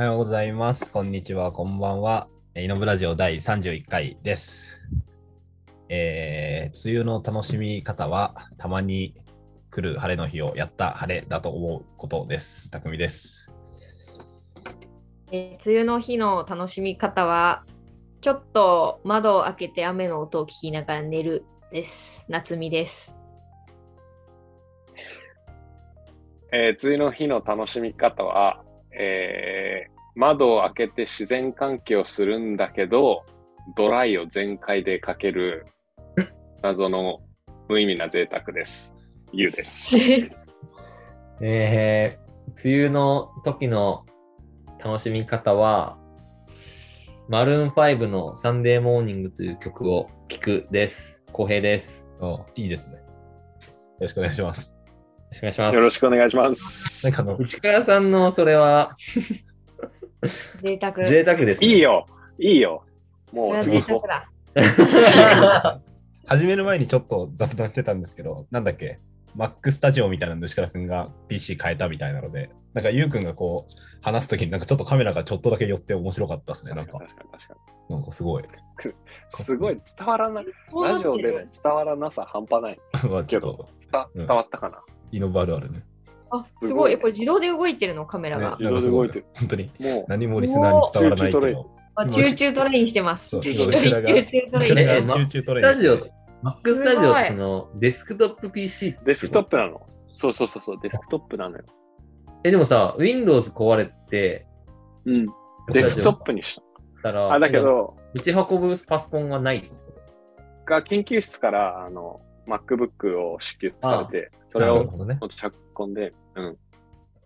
おはようございます。こんにちは、こんばんは。イノブラジオ第31回です。えー、梅雨の楽しみ方は、たまに来る晴れの日をやった晴れだと思うことです。たくみです。えー梅雨の日の楽しみ方は、ちょっと窓を開けて雨の音を聞きながら寝るです。夏美です。えー梅雨の日の楽しみ方は、えー窓を開けて自然換気をするんだけど、ドライを全開でかける謎の無意味な贅沢です。ゆうです。えー、梅雨の時の楽しみ方は、マルーン5のサンデーモーニングという曲を聴くです。浩平です。いいですね。よろしくお願いします。よろしくお願いします。よろしくお願いしますなん。かあの、内川さんのそれは贅沢。贅沢です、ね。いい。よ、いいよ。もう次行こ贅沢だ。始める前にちょっと雑談してたんですけど、なんだっけ？Mac スタジオみたいなの吉川君が PC 変えたみたいなので、なんかゆうくんがこう話すときになんかちょっとカメラがちょっとだけ寄って面白かったですね。う。なんかなんかすごい。にすごい伝わらない。ラジオでの伝わらなさ半端ない。けどっと、伝わったかな。イノバルあるね。あ、すすごいごい。これ自動で動いてるの、カメラが。ね自動で動いてる本当にもう、何もリスナーに伝わらないけチューチュートレインど。あチューチュートレインしてます。そうチューチュートレインチューチュートレインチューチュートレインスタジオ、Mac スタジオそのデスクトップ PC デスクトップなの。そうそうそうそう、デスクトップなのよ。え、でもさ、Windows 壊れて、うん。デスクトップにした。たら、あ、だけど、持ち運ぶパソコンがないが研究室からあの MacBook を支給されて、それをなるほどね。持ち運んで、うん。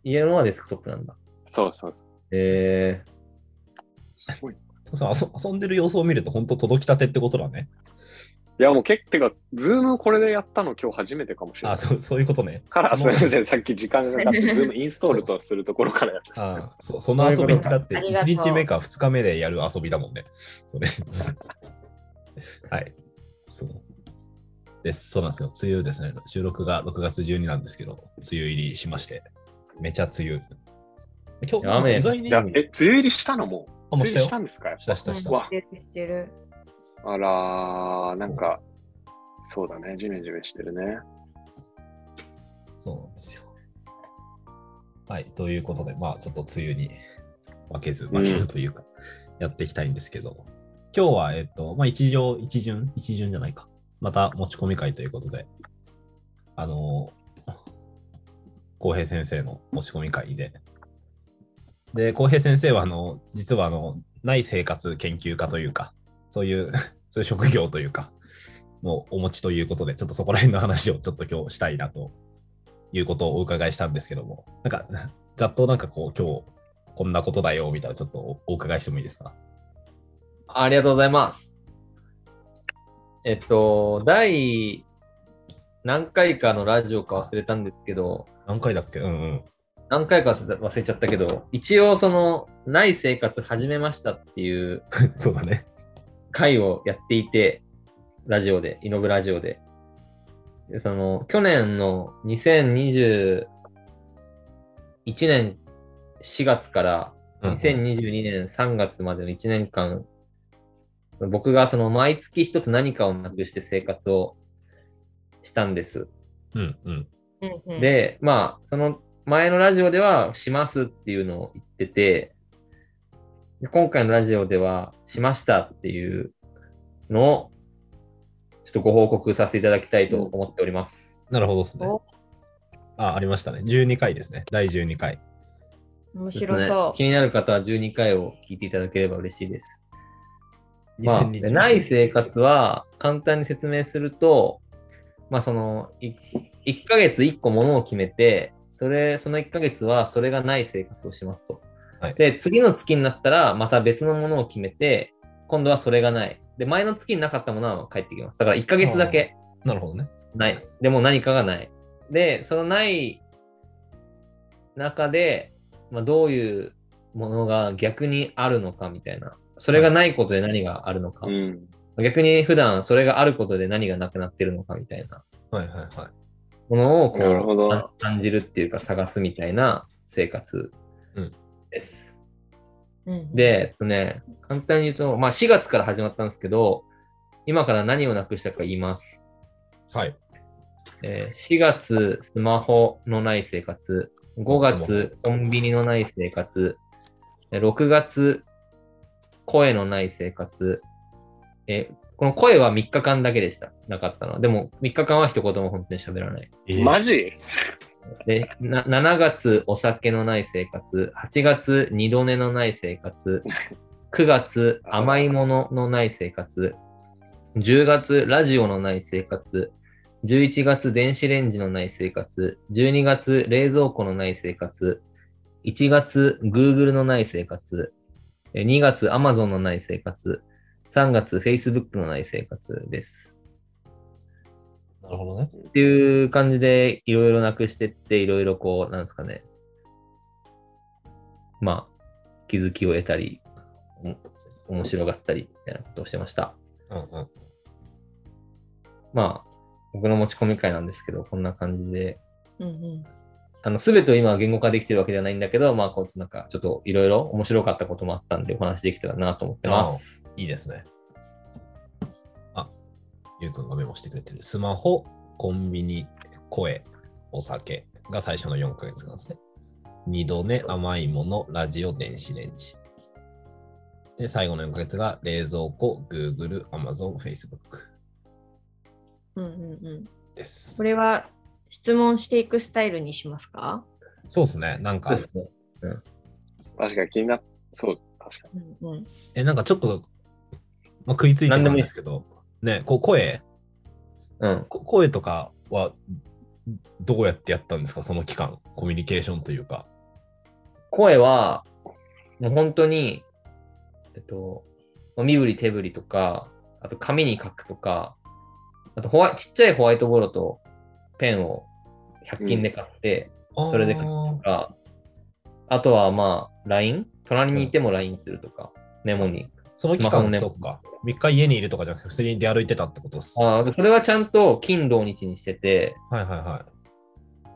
家のはデスクトップなんだ。そうそうそう。えすごい。そう遊遊んでる様子を見ると本当届きたてってことだね。いや、もう結構、てか、ズームこれでやったの今日初めてかもしれない。あそうそういうことね。から、すみません、さっき時間がかかって、ズームインストールとするところからやってた。あ そうその遊びってだってありがとう1日目か2日目でやる遊びだもんね。それ。それはい。そうです。そうなんですよ。梅雨ですね。収録が6月12なんですけど、梅雨入りしまして。めちゃ梅雨。今日、雨意外に。え、梅雨入りしたのもう？あもうしたよ梅雨入りしたんですか？したしたした。あらー、なんか、そうだね、ジメジメしてるね。そうなんですよ。はい。ということで、まあ、ちょっと梅雨に負けず、負けずというか、やっていきたいんですけど、今日は、えっと、まあ、一条、一巡、一巡じゃないか。また持ち込み会ということで、あの、浩平先生の持ち込み会で、で、浩平先生は、あの、実は、あの、内生活研究家というか、そういう、そういう職業というか、もうお持ちということで、ちょっとそこら辺の話を ちょっと今日したいなということをお伺いしたんですけども、なんか、ざっとなんかこう、今日こんなことだよみたいな、ちょっとお伺いしてもいいですか？ありがとうございます。えっと、第何回かのラジオか忘れたんですけど、何回だっけ？うんうん。何回か忘れ忘れちゃったけど、一応その、ない生活始めましたっていう そうだね。回をやっていて、ラジオで、イノブラジオで。でその、去年の2021年4月からうん2022年3月までの1年間、僕がその毎月一つ何かをなくして生活をしたんです。うんうん。で、まあ、その前のラジオではしますっていうのを言ってて、で今回のラジオではしましたっていうのを、ちょっとご報告させていただきたいと思っております。なるほどですねお。あ、ありましたね。12回ですね。第12回。面白そ気になる方は12回を聞いていただければ嬉しいです。まあ、2020でない生活は簡単に説明すると、まあそのい1ヶ月1個ものを決めて、それ、その1ヶ月はそれがない生活をしますと。はいで、次の月になったらまた別のものを決めて、今度はそれがない。で、前の月になかったものは帰ってきます。だから1ヶ月だけなるほどね。ない。でも何かがない。で、そのない中で、まあ、どういうものが逆にあるのかみたいな。それがないことで何があるのか。うん。逆に普段それがあることで何がなくなってるのかみたいなはいはいはい。ものをこなるほどう感感じるっていうか探すみたいな生活うんです。うん、で、えっとね、簡単に言うと、まあ4月から始まったんですけど、今から何をなくしたか言います。はい。えー4月、スマホのない生活。5月、コンビニのない生活。えー6月、声のない生活。えーこの声は3日間だけでした。なかったのは。でも、3日間は一言も本当に喋らない。えーマジ？で、な7月、お酒のない生活。8月、二度寝のない生活。9月、甘いもののない生活。10月、ラジオのない生活。11月、電子レンジのない生活。12月、冷蔵庫のない生活。1月、Google のない生活。え2月、Amazon のない生活。3月、Facebook のない生活です。なるほどね。っていう感じでいろいろなくしてって、いろいろこう、なんですかね。まあ、気づきを得たり、お面白がったりみたいなことをしてました。うんうん。まあ、僕の持ち込み会なんですけど、こんな感じで、うんうんあの、すべてを今は言語化できてるわけではないんだけど、まあ、こう、なんか、ちょっといろいろ面白かったこともあったんで、お話できたらなと思ってます。いいですね。あ、ゆうくんがメモしてくれてる。スマホ、コンビニ、声、お酒が最初の4ヶ月なんですね。二度寝、甘いもの、ラジオ、電子レンジ。で、最後の4ヶ月が冷蔵庫、Google、Amazon、Facebook うんうんうん。ですこ。れは質問していくスタイルにしますか？そうですね。なんかそうで、すね。確かに気になっそう、確かうんうん。え、なんかちょっと、まあ、食いついてるんですけど、ね、こう声、うん。こ声とかはどうやってやったんですか？その期間、コミュニケーションというか。声は、もう本当に、えっと、身振り手振りとか、あと紙に書くとか、あとホワイちっちゃいホワイトボードとペンを100均で買って、それで書くとか、あとはまあ、LINE? 隣にいても LINE するとか、メモに。その期間、ねそっか。3日家にいるとかじゃなくて、普通に出歩いてたってことです。あそれはちゃんと金土日にしてて、はいはいは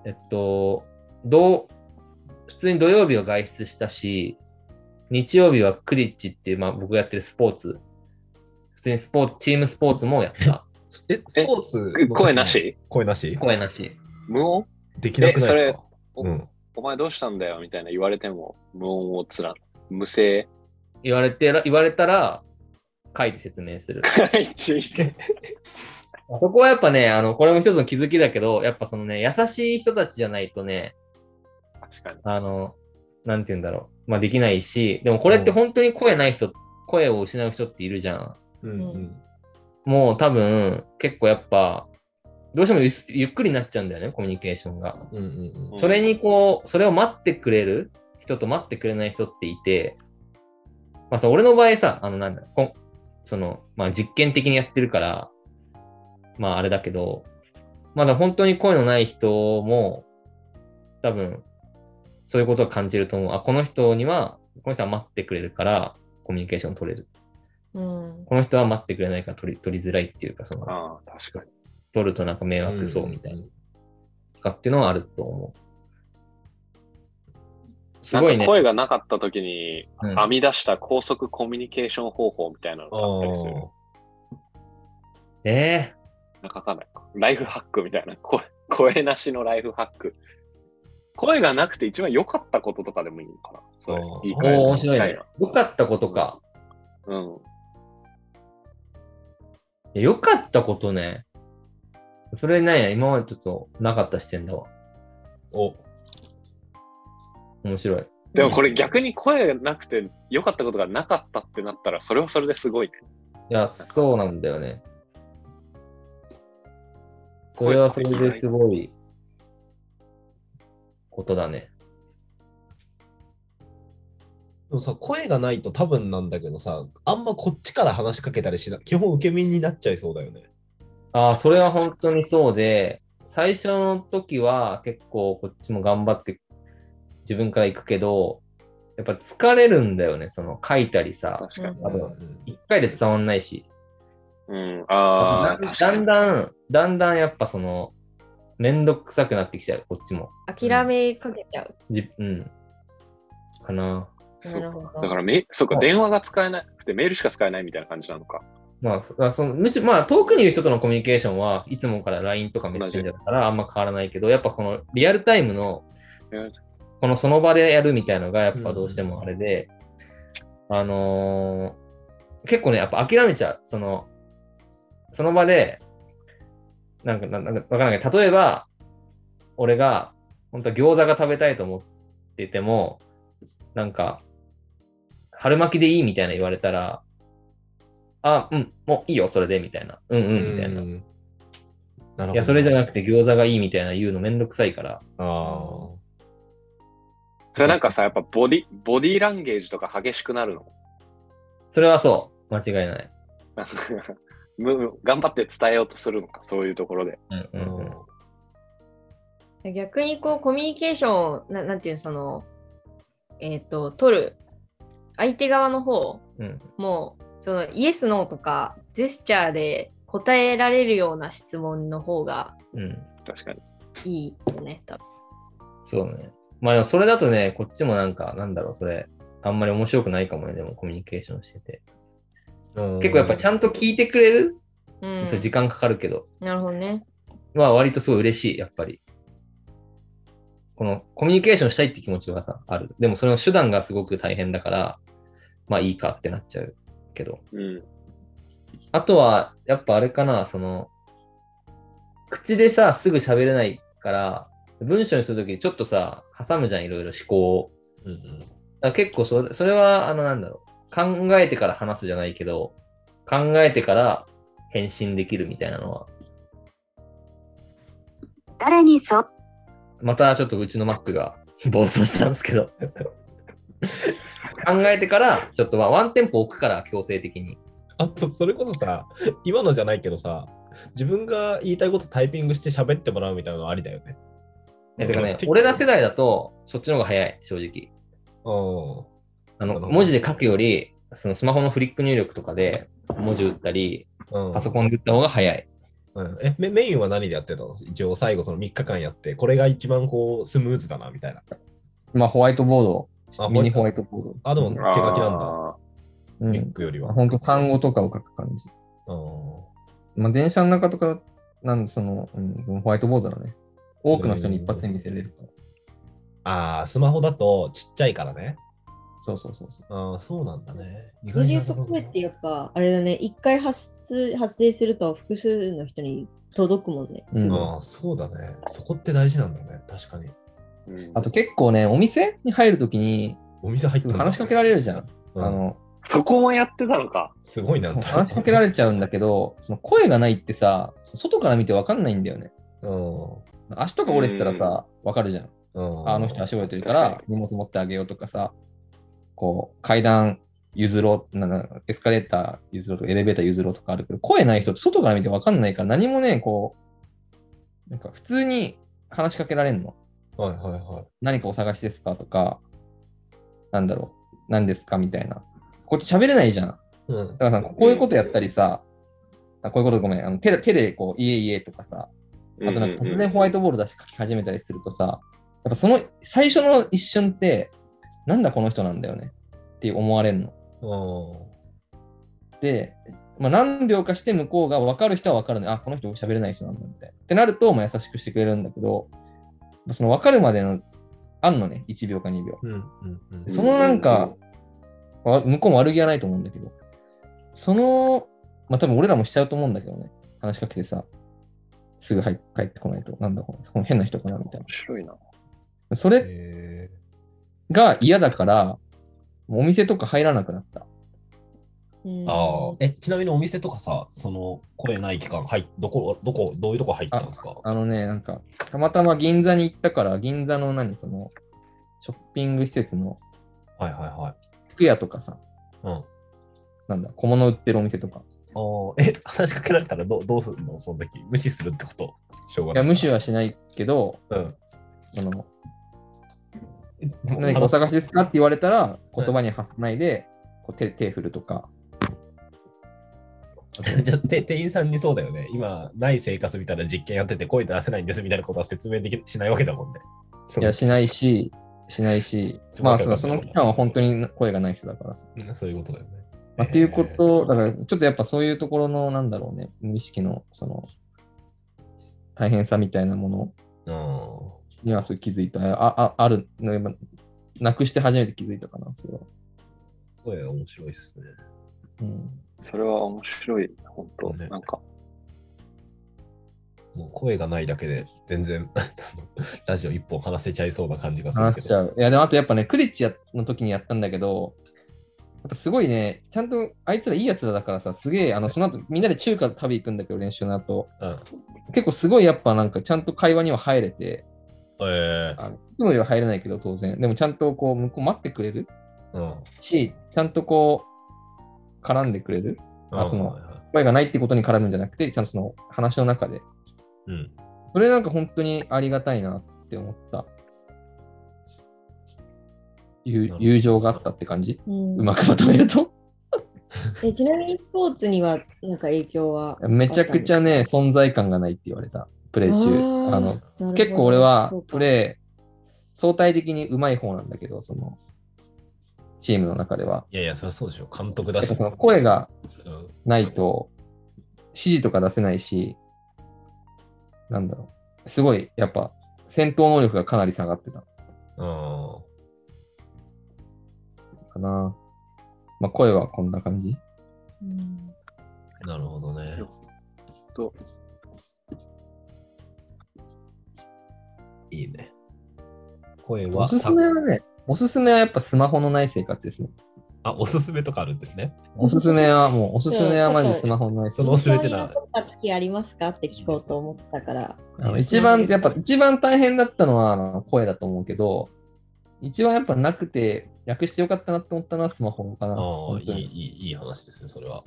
い。えっと、どう、普通に土曜日は外出したし、日曜日はクリッチっていう、まあ僕がやってるスポーツ、普通にスポーツ、チームスポーツもやった。え、スポーツ声なし？声なし？声なし。無音？できなくないですか？おうん。お前どうしたんだよみたいな言われても無音をつらん。無声？言われてら、言われたら、書いて説明する。そこはやっぱね、あの、これも一つの気づきだけど、やっぱそのね、優しい人たちじゃないとね、確かに。あの、なんて言うんだろう。まあできないし、でもこれって本当に声ない人、声を失う人っているじゃん。うんうん。もう多分、結構やっぱ、どうしてもゆゆっくりになっちゃうんだよね、コミュニケーションが。うんうんうん。それにこう、それを待ってくれる人と待ってくれない人っていて、まあさ、俺の場合さ、あのなんだ、こんその、まあ実験的にやってるから、まああれだけど、まだ本当に声のない人も、多分、そういうことを感じると思う。あ、この人には、この人は待ってくれるから、コミュニケーション取れる。うんこの人は待ってくれないから取り取りづらいっていうか、その、ああ、確かに。取るとなんか迷惑そうみたいな、とかっていうのはあると思う。すごいね。か声がなかった時にうん編み出した高速コミュニケーション方法みたいなのがあったりする。えなんかわかんない。ライフハックみたいな。声声なしのライフハック。声がなくて一番良かったこととかでもいいのかな。それあーー、言い換えるおー面白いなね。よかったことか。うん。いやよかったことね。それね、今までちょっとなかった視点だわ。お、面白い。でもこれ逆に声がなくて良かったことがなかったってなったら、それはそれですごいね。いや、そうなんだよね。それはそれですごいことだね。でもさ、声がないと多分なんだけどさ、あんまこっちから話しかけたりしない。基本受け身になっちゃいそうだよね。ああ、それは本当にそうで、最初の時は結構こっちも頑張って自分から行くけど、やっぱ疲れるんだよね、その書いたりさ、確かに。一回で伝わんないし。うん。ああ、だん確かにだん。だん、だんだんやっぱその、めんどくさくなってきちゃう、こっちも。諦めかけちゃう。じうん。かな。そうなるほど。だからめ、そうか、電話が使えなくてメールしか使えないみたいな感じなのか。まあ、そまあそのむしろまあ、遠くにいる人とのコミュニケーションはいつもから LINE とかメッセンジャーだからあんま変わらないけど、やっぱこのリアルタイムのこのその場でやるみたいのがやっぱどうしてもあれで、あのー結構ね、やっぱ諦めちゃう。その、その場で、なんか、なんかわかんないけど、例えば、俺が、本当は餃子が食べたいと思ってても、なんか、春巻きでいいみたいな言われたら、あ、うん、もういいよ、それで、みたいな。うんうん、みたいな。いなるほど。や、それじゃなくて餃子がいいみたいな言うのめんどくさいから。あそれなんかさ、やっぱボディ、ボディーランゲージとか激しくなるの？それはそう、間違いない。頑張って伝えようとするのか、そういうところで。うんうあ。んうん。逆にこうコミュニケーションななんていうのそのえっ、と取る相手側の方うんもそのイエスノーとかジェスチャーで答えられるような質問の方がうん。確かに。いいよね多分そうね。まあでもそれだとね、こっちもなんか、なんだろう、それ、あんまり面白くないかもね、でもコミュニケーションしてて。結構やっぱちゃんんと聞いてくれる、うんそれ時間かかるけど、なるほどねまあ割とすごい嬉しい、やっぱり。このコミュニケーションしたいって気持ちはさ、ある。でもその手段がすごく大変だから、まあいいかってなっちゃうけど。うん。あとは、やっぱあれかな、その、口でさ、すぐ喋れないから、文章にするときちょっとさ、挟むじゃん、いろいろ思考を。うんうんだ結構それ、それは、あの、なんだろう。考えてから話すじゃないけど、考えてから返信できるみたいなのは、誰にそまたちょっとうちの Mac が 暴走したんですけど、考えてから、ちょっとまあワンテンポ置くから、強制的に。あと、それこそさ、今のじゃないけどさ、自分が言いたいことタイピングして喋ってもらうみたいなのありだよね。えてかねて、俺ら世代だと、そっちの方が早い、正直。うん。あの、文字で書くより、そのスマホのフリック入力とかで文字打ったり、うんパソコンで打った方が早い。うん、えメメインは何でやってたの？一応最後その3日間やって、これが一番こうスムーズだなみたいな。まあ、ホワイトボードあミニホワイトボード。あ、でも手書きなんだ。あうリンクよりは。本当単語とかを書く感じ。うんまあ、電車の中とか、なんでその、うん、ホワイトボードだね。多くの人に一発で見せれるから。ああ、スマホだとちっちゃいからね。そうそうそうそう。ああ、そうなんだね。意それで言うなと声ってやっぱあれだね一回発発生すると複数の人に届くもんね。うんああ、そうだね。そこって大事なんだね。確かに。ーうんあと結構ね、お店に入るときに、お店入っすたんだぐ話しかけられるじゃん。うんあの、そこもやってたのか。すごいなんだ。話しかけられちゃうんだけど、その声がないってさ、外から見てわかんないんだよね。うん。足とか折れてたらさ、わかるじゃん。うんああの人足折れてるから荷物持ってあげようとかさ、こう階段譲ろう、ななエスカレーター譲ろうとかエレベーター譲ろうとかあるけど、声ない人って外から見てわかんないから何もね、こう、なんか普通に話しかけられるの。はいはいはい。何かお探しですかとか、なんだろう、何ですかみたいな。こっち喋れないじゃん。うんだからさ、こういうことやったりさ、あこういうことごめん、あの手で手でこう、いえいえとかさ、あとなんか突然ホワイトボール出して書き始めたりするとさ、やっぱその最初の一瞬って、なんだこの人なんだよねって思われるの。うんで、まあ、何秒かして向こうが分かる人は分かるね。あ、この人喋れない人なんだみたいな。ってなると、まあ、優しくしてくれるんだけど、その分かるまでの、あんのね、1秒か2秒。うんうんうんそのなんか、わ向こうも悪気はないと思うんだけど、その、まあ多分俺らもしちゃうと思うんだけどね。話しかけてさ、すぐ入っ帰ってこないと、なんだこの変な人かなみたい面白いな。な。それへが嫌だから、お店とか入らなくなった。うんああ、え、ちなみにお店とかさ、その声ない期間、はい、どこ、どこ、どういうとこ入ったんですか？あのね、なんか、たまたま銀座に行ったから、銀座の何、その、ショッピング施設のはいはいはい。服屋とかさ、うん。なんだ、小物売ってるお店とか。あーえ、話しかけられたらどうどうするの？その時。無視するってこと？しょうがいや、ない。無視はしないけど、うん。その、何かお探しですかって言われたら、言葉に発さないで、こう手手振るとか。じゃあ、て店員さんにそうだよね。今、ない生活みたいな実験やってて声出せないんですみたいなことは説明できしないわけだもんね。いや、しないし、しないし、まあそのその期間は本当に声がない人だからそういうことだよね。まあ、っていうこと、だからちょっとやっぱそういうところの、なんだろうね、無意識のその大変さみたいなものうん。にはそう気づいた。ああある、なくして初めて気づいたかな、それは。声面白いっすね。うん、それは面白い、本当、ねなんか。もう声がないだけで全然 ラジオ一本話せちゃいそうな感じがするけど。話しちゃう。いや、でもあとやっぱね、クリッチやの時にやったんだけど、やっぱすごいね、ちゃんとあいつらいいやつらだからさ、すげえ、あの、その後みんなで中華食べ行くんだけど、練習の後。うん。結構すごいやっぱなんかちゃんと会話には入れて、えあのいつも入れないけど当然。でもちゃんとこう向こう待ってくれるー、うん。し、ちゃんとこう絡んでくれる。あその声がないってことに絡むんじゃなくて、ちゃんとその話の中で。うん。それなんか本当にありがたいなって思った。友友情があったって感じ？うんうまくまとめると？えちなみにスポーツにはなんか影響はめちゃくちゃね、存在感がないって言われた。プレー中。あーあの結構俺はプレー、相対的に上手い方なんだけど、その、チームの中では。いやいや、そりゃそうでしょ。監督だし。その声がうん。ないと、指示とか出せないし、なんだろう。すごい、やっぱ、戦闘能力がかなり下がってたうん。かな。まあ、声はこんな感じ。うんなるほどね。といいね。声はおすすめはね、おすすめはやっぱスマホのない生活ですね。あ、おすすめとかあるんですね。おすすめはもう、おすすめはマジスマホのない生その活。おすすめってのはインスタに残った月ありますかって聞こうと思ったから。あの一番、やっぱ一番大変だったのはあの声だと思うけど、一番やっぱなくて、略してよかったなって思ったのはスマホかな。ああ、いい、本当にいい、いい話ですね、それは。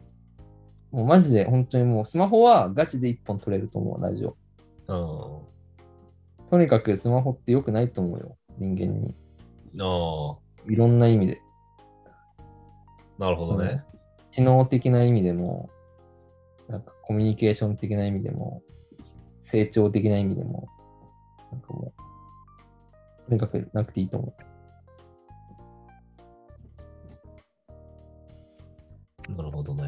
もうマジで本当にもうスマホはガチで一本取れると思う、ラジオ。うん。とにかくスマホって良くないと思うよ、人間に。あいろんな意味で。あ、なるほどね。知能的な意味でも、なんかコミュニケーション的な意味でも、成長的な意味でも、なんかもう、とにかくなくていいと思なるほどね。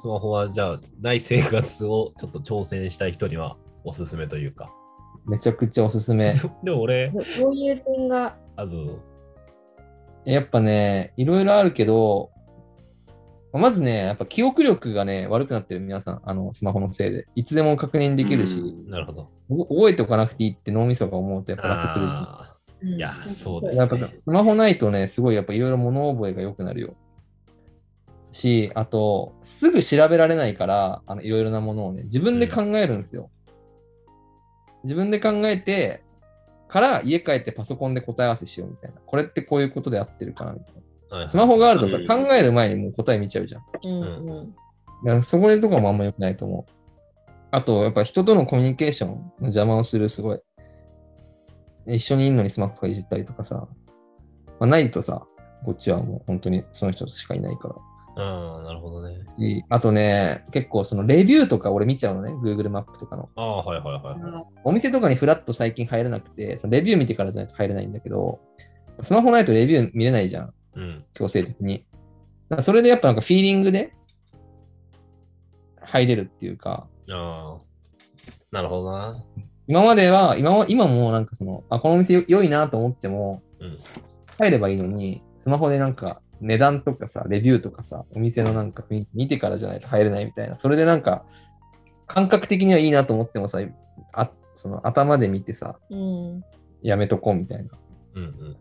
スマホはじゃあ、ない生活をちょっと挑戦したい人にはおすすめというか。う。めちゃくちゃおすすめ。でも俺、どどういう点が、あの、やっぱね、いろいろあるけど、まずね、やっぱ記憶力がね、悪くなってる皆さん、あの、スマホのせいで。いつでも確認できるし、うんなるほど。お覚えておかなくていいって脳みそが思うとやっぱ楽するじゃん。あいやそうですやっぱスマホないとね、すごいやっぱいろいろ物覚えが良くなるよ。し、あと、すぐ調べられないから、あのいろいろなものをね、自分で考えるんですよ。自分で考えて、から家帰ってパソコンで答え合わせしようみたいな。これってこういうことで合ってるかなみたいあはいはいな。スマホがあるとさ、うん考える前にもう答え見ちゃうじゃん。うんうんだからそこでとかもあんま良くないと思う。あと、やっぱ人とのコミュニケーションの邪魔をする、すごい。一緒にいるのにスマホとかいじったりとかさ、まあ、ないとさ、こっちはもう本当にその人しかいないから。ああ、なるほどね。いいあとね、結構そのレビューとか俺見ちゃうのね、Google マップとかの。ああ、はいはいはい。お店とかにフラッと最近入れなくて、そのレビュー見てからじゃないと入れないんだけど、スマホないとレビュー見れないじゃん、うん。強制的に。それでやっぱなんかフィーリングで入れるっていうか、ああ、なるほどな。今までは、今は今もなんかその、あ、このお店よ良いなと思っても、うん入ればいいのに、スマホでなんか値段とかさ、レビューとかさ、お店のなんか雰囲気見てからじゃないと入れないみたいな。それでなんか、感覚的にはいいなと思ってもさ、あその頭で見てさ、うんやめとこうみたいな。うんうん。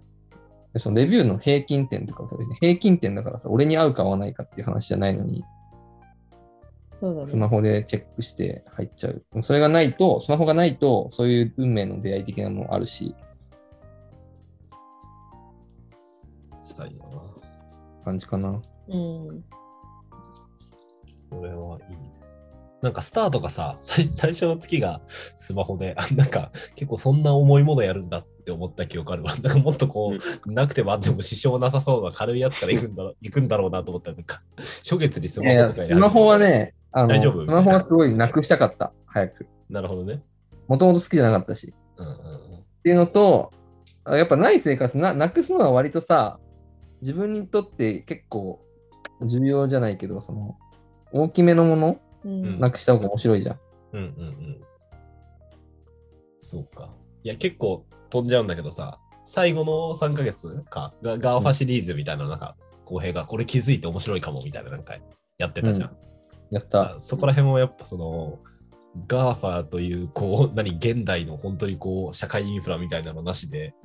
でそのレビューの平均点とかもさ、別に平均点だからさ、俺に合うか合わないかっていう話じゃないのに、そうだね。スマホでチェックして入っちゃう。それがないと、スマホがないと、そういう運命の出会い的なものあるし、感じかな。うん。それはいいね。なんかスターとかさ、最最初の月がスマホで、あなんか結構そんな重いものやるんだって思った記憶あるわ。なんかもっとこう、なくてもあっても支障なさそうな軽いやつから行くんだろう 行くんだろうなと思ったら、なんか初月にスマホとかやるスマホは、ね、あの大丈夫？スマホはすごいなくしたかった、早く。なるほどね。もともと好きじゃなかったし。うんうんっていうのと、あやっぱない生活な、なくすのは割とさ、自分にとって結構重要じゃないけど、その、大きめのものうんなくした方が面白いじゃん。うんうんうん。そうか。いや、結構飛んじゃうんだけどさ、最後の3ヶ月か、ガ GAFA シリーズみたいな、なんか、浩平がこれ気づいて面白いかもみたいな、なんかやってたじゃん。やった。そこら辺もやっぱその、 GAFA という、こう、何、現代の本当にこう、社会インフラみたいなのなしで、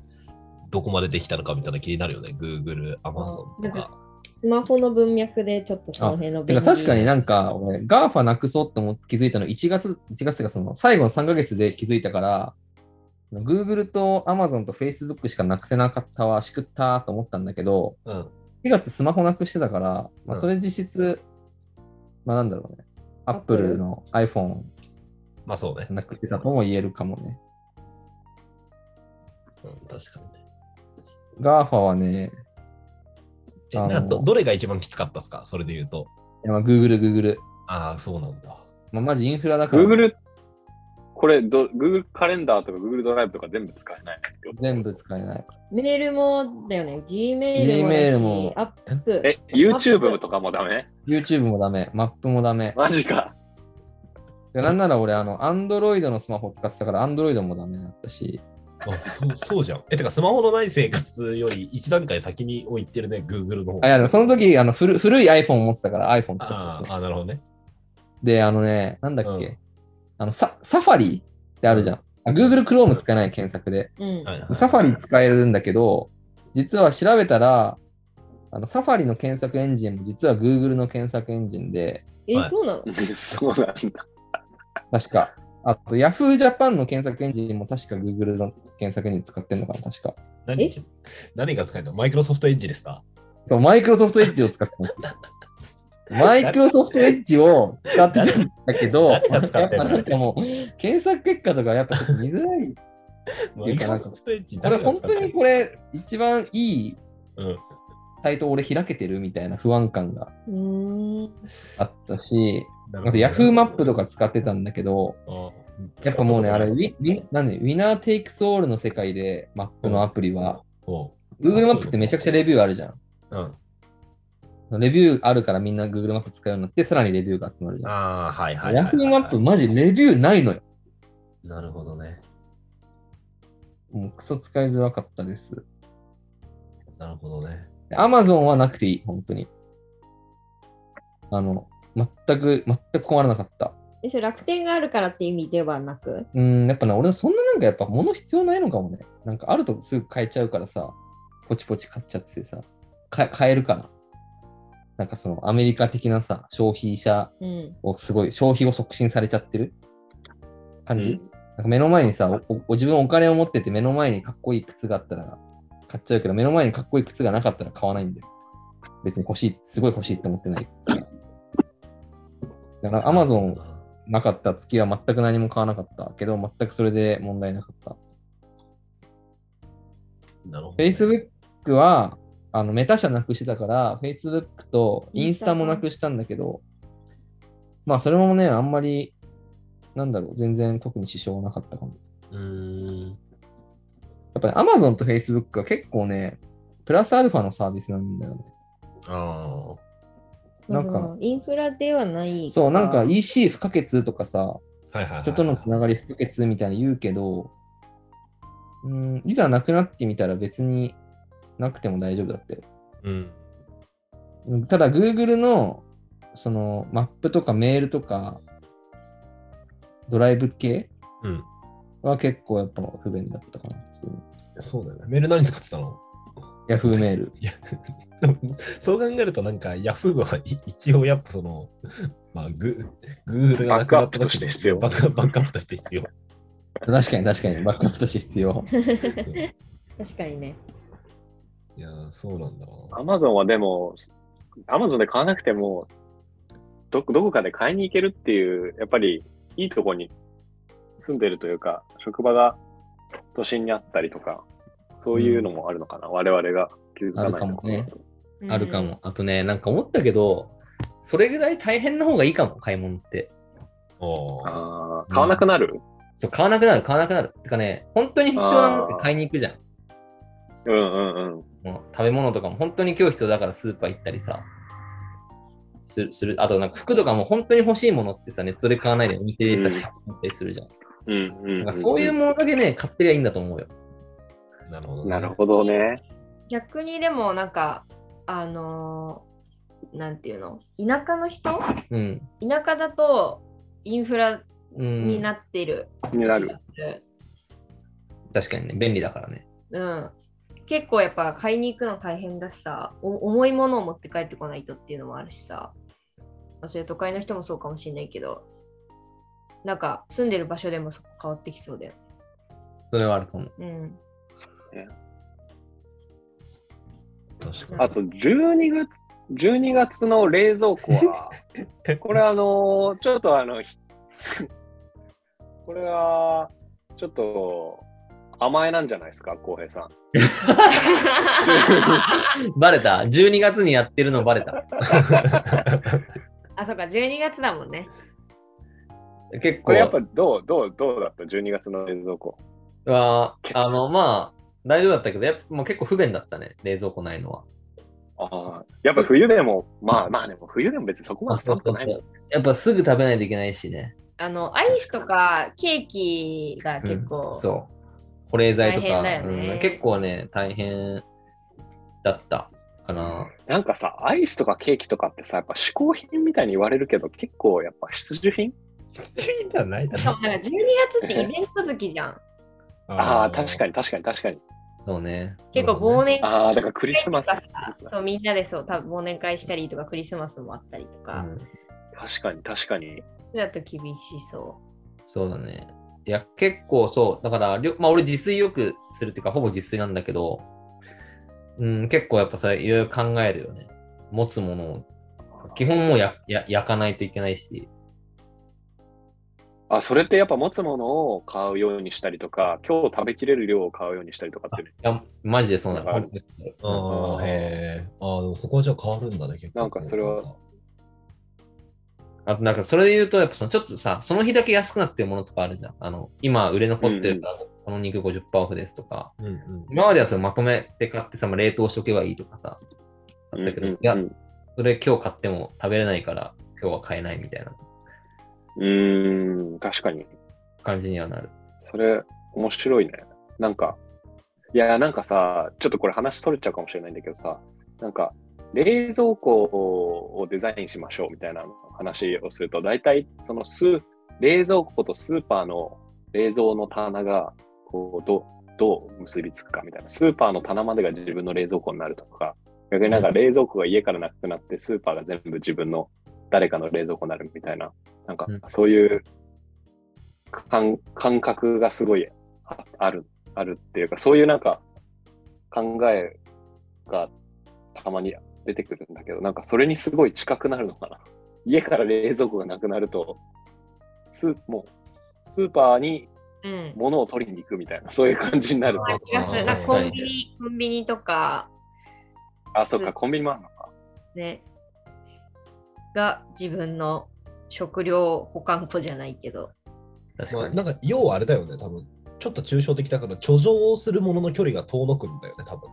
どこまでできたのかみたいな気になるよね。Google、Amazon とか。スマホの文脈でちょっとその辺のてか確かになんか、俺、 GAFA なくそうって思って気づいたの1月、1月がその最後の3ヶ月で気づいたから、Google と Amazon と Facebook しかなくせなかったわ、しくったと思ったんだけど、うん。4月スマホなくしてたから、まあ、うんそれ実質、まあなんだろうね、Apple の iPhone まあそうね。なくしてたとも言えるかもね。うん、確かにね。 GAFA はね、えあのなどどれが一番きつかったですか？それで言うと。いやまあ Google、Google。ああ、そうなんだ。まあ、マジインフラだから、Google、これど、Google カレンダーとか Google ドライブとか全部使えない。全部使えない。メールもだよね。Gmail もだ Gmail しも、アップ。え、YouTube とかもダメ？YouTube もダメ、マップもダメ。マジか。でなんなら俺、あの、Android のスマホ使ってたから、Android もダメだったし、あそうそうじゃん。え、てか、スマホのない生活より一段階先に置いてるね、Google の方あ、いや、でもその時、あの古古い iPhone 持ってたから iPhone 使ってたんですよ。あなるほどね。で、あのね、なんだっけ、うんあのサ、サファリってあるじゃん。あ Google Chrome 使えない検索で。うん。サファリ使えるんだけど、実は調べたら、あのサファリの検索エンジンも実は Google の検索エンジンで、え、はいそうなの？そうなんだ。確か。あと Yahoo Japan の検索エンジンも確か Google の検索エンジン使ってんのかな、確か。何え？何が使えるの？マイクロソフトエッジですか？そう、マイクロソフトエッジを使ってたんですよ。マイクロソフトエッジを使ってたんだけど、やっぱなんかもう、検索結果とかやっぱちょっと見づらい。マイクロソフトエッジこれ本当にこれ、一番いいうん。サイト俺開けてるみたいな不安感が。あったし、なあと Yahoo マップとか使ってたんだけど、あやっぱもうね、あれ、ウィウィなんで、ウィナーテイクスオールの世界でマップのアプリは、Google マップってめちゃくちゃレビューあるじゃん。うん。レビューあるからみんな Google マップ使うようになって、さらにレビューが集まるじゃん。ああ、はいはいはいはい。Yahoo マップマジレビューないのよ。なるほどね。もうクソ使いづらかったです。なるほどね。Amazon はなくていい、本当に。あの、全く、全く困らなかった。え、それ楽天があるからって意味ではなく？うん、やっぱね、俺そんななんかやっぱ物必要ないのかもね。なんかあるとすぐ買えちゃうからさ、ポチポチ買っちゃってさ、か買えるから。なんかそのアメリカ的なさ、消費者うん。をすごい、消費を促進されちゃってる感じ、うんなんか目の前にさおお、自分お金を持ってて目の前にかっこいい靴があったら買っちゃうけど、目の前にかっこいい靴がなかったら買わないんだよ。別に欲しい、すごい欲しいって思ってない。だから Amazon なかった月は全く何も買わなかったけど、全くそれで問題なかった。なるほど、ね。Facebook はあのメタ社なくしてたから、Facebook とインスタもなくしたんだけど、まあそれもね、あんまり、なんだろう、全然特に支障はなかったかも。うーん。やっぱり Amazon と Facebook は結構ね、プラスアルファのサービスなんだよね。あなんかインフラではない。そう、なんか EC 不可欠とかさ、あ。はいはいはい、はい。人とのつながり不可欠みたいに言うけど、うん、いざなくなってみたら別になくても大丈夫だったよ。うん。うんただ Google のそのマップとかメールとかドライブ系うん。は結構やっぱ不便だったかな。そうだよね。メール何使ってたの？Yahoo メール。いや、でもそう考えるとなんか Yahoo はい一応やっぱその、まあ、グ Google がなくなった時のバックアップとして必要バックアップとして必要。確かに確かにバックアップとして必要。確かにね。いやー、そうなんだろうな。Amazon はでも、Amazon で買わなくても、どどこかで買いに行けるっていう、やっぱりいいとこに住んでるというか、職場が都心にあったりとか、そういうのもあるのかな、我々が気づかないるかもねうんあるかも。あとね、なんか思ったけど、それぐらい大変な方がいいかも、買い物って。あー買わなくなる、そう、買わなくなる、買わなくなる。てかね、本当に必要なものって買いに行くじゃん。うんうんうん。もう食べ物とかも本当に今日必要だからスーパー行ったりさ。する、する。あとなんか服とかも本当に欲しいものってさ、ネットで買わないでお店でさ、うん買ったりするじゃん。うんうんなんかそういうものだけね、買ってりゃいいんだと思うよ。なるほど、ね。なるほどね。逆にでもなんか、あのーなんていうの田舎の人？うん。田舎だとインフラうん、になってる。になる。確かにね、便利だからね。うん。結構やっぱ買いに行くの大変だしさ、お重いものを持って帰ってこないとっていうのもあるしさ、まあ、それ都会の人もそうかもしれないけど、なんか住んでる場所でもそこ変わってきそうだよ。それはあるかも。うん。確かに。あと12月、12月の冷蔵庫は、これあの、ちょっとあの、ひ これは、ちょっと甘えなんじゃないですか、浩平さん。バレた ?12 月にやってるのバレた？あ、そうか、12月だもんね。結構これやっぱどう、どう、どうだった ?12 月の冷蔵庫。は、あの、まあ、大丈夫だったけど、やっぱもう結構不便だったね、冷蔵庫ないのは。ああ、やっぱ冬でも、まあまあでも冬でも別にそこまで寒くないもん。やっぱすぐ食べないといけないしね。あの、アイスとかケーキが結構、うんそう。保冷剤とか、ねうん結構ね、大変だったかな。なんかさ、アイスとかケーキとかってさ、やっぱ嗜好品みたいに言われるけど、結構やっぱ必需品必需品ではないだろしかも。なんか12月ってイベント好きじゃん。ああ、確かに。に確かに確かに。そうね。結構忘年会ああ、だからクリスマス。そうみんなでそう多分忘年会したりとかクリスマスもあったりとか、うん確かに確かに。だと厳しそそうだね。いや、結構そう。だから、りょまあ、俺自炊よくするっていうか、ほぼ自炊なんだけど、うん、結構やっぱさ、いろいろ考えるよね。持つものを。基本もうやや焼かないといけないし。あ、それってやっぱ持つものを買うようにしたりとか、今日食べきれる量を買うようにしたりとかってね。いや、マジでそうなの。ああ、へえ。ああ、でもそこはじゃあ変わるんだね、結構。なんかそれはあとなんかそれで言うと、やっぱそのちょっとさ、その日だけ安くなってるものとかあるじゃん。あの、今売れ残ってるから、この肉50%オフですとか。うんうん。今まではそれまとめて買ってさ、まあ冷凍しとけばいいとかさ。あったけど、うんうんいやう、んそれ今日買っても食べれないから、今日は買えないみたいなうーん、確かに。感じにはなる。それ、面白いね。なんか、いや、なんかさ、ちょっとこれ話それちゃうかもしれないんだけどさ、なんか、冷蔵庫をデザインしましょうみたいな話をすると、大体、そのス冷蔵庫とスーパーの冷蔵の棚が、こう、どどう結びつくかみたいな。スーパーの棚までが自分の冷蔵庫になるとか、逆になんか冷蔵庫が家からなくなって、スーパーが全部自分の誰かの冷蔵庫になるみたいな、なんかうんそういう感感覚がすごいあある、あるっていうか、そういうなんか考えがたまに出てくるんだけど、なんかそれにすごい近くなるのかな。家から冷蔵庫がなくなると、スーもうスーパーにう。うん。物を取りに行くみたいな、そういう感じになるまあと。コンビニ、コンビニとか、あ、そっか、コンビニもあるのか。ね、が自分の食料保管庫じゃないけど。まあ。なんか、要はあれだよね、多分ちょっと抽象的だから、貯蔵するものの距離が遠のくんだよね、多分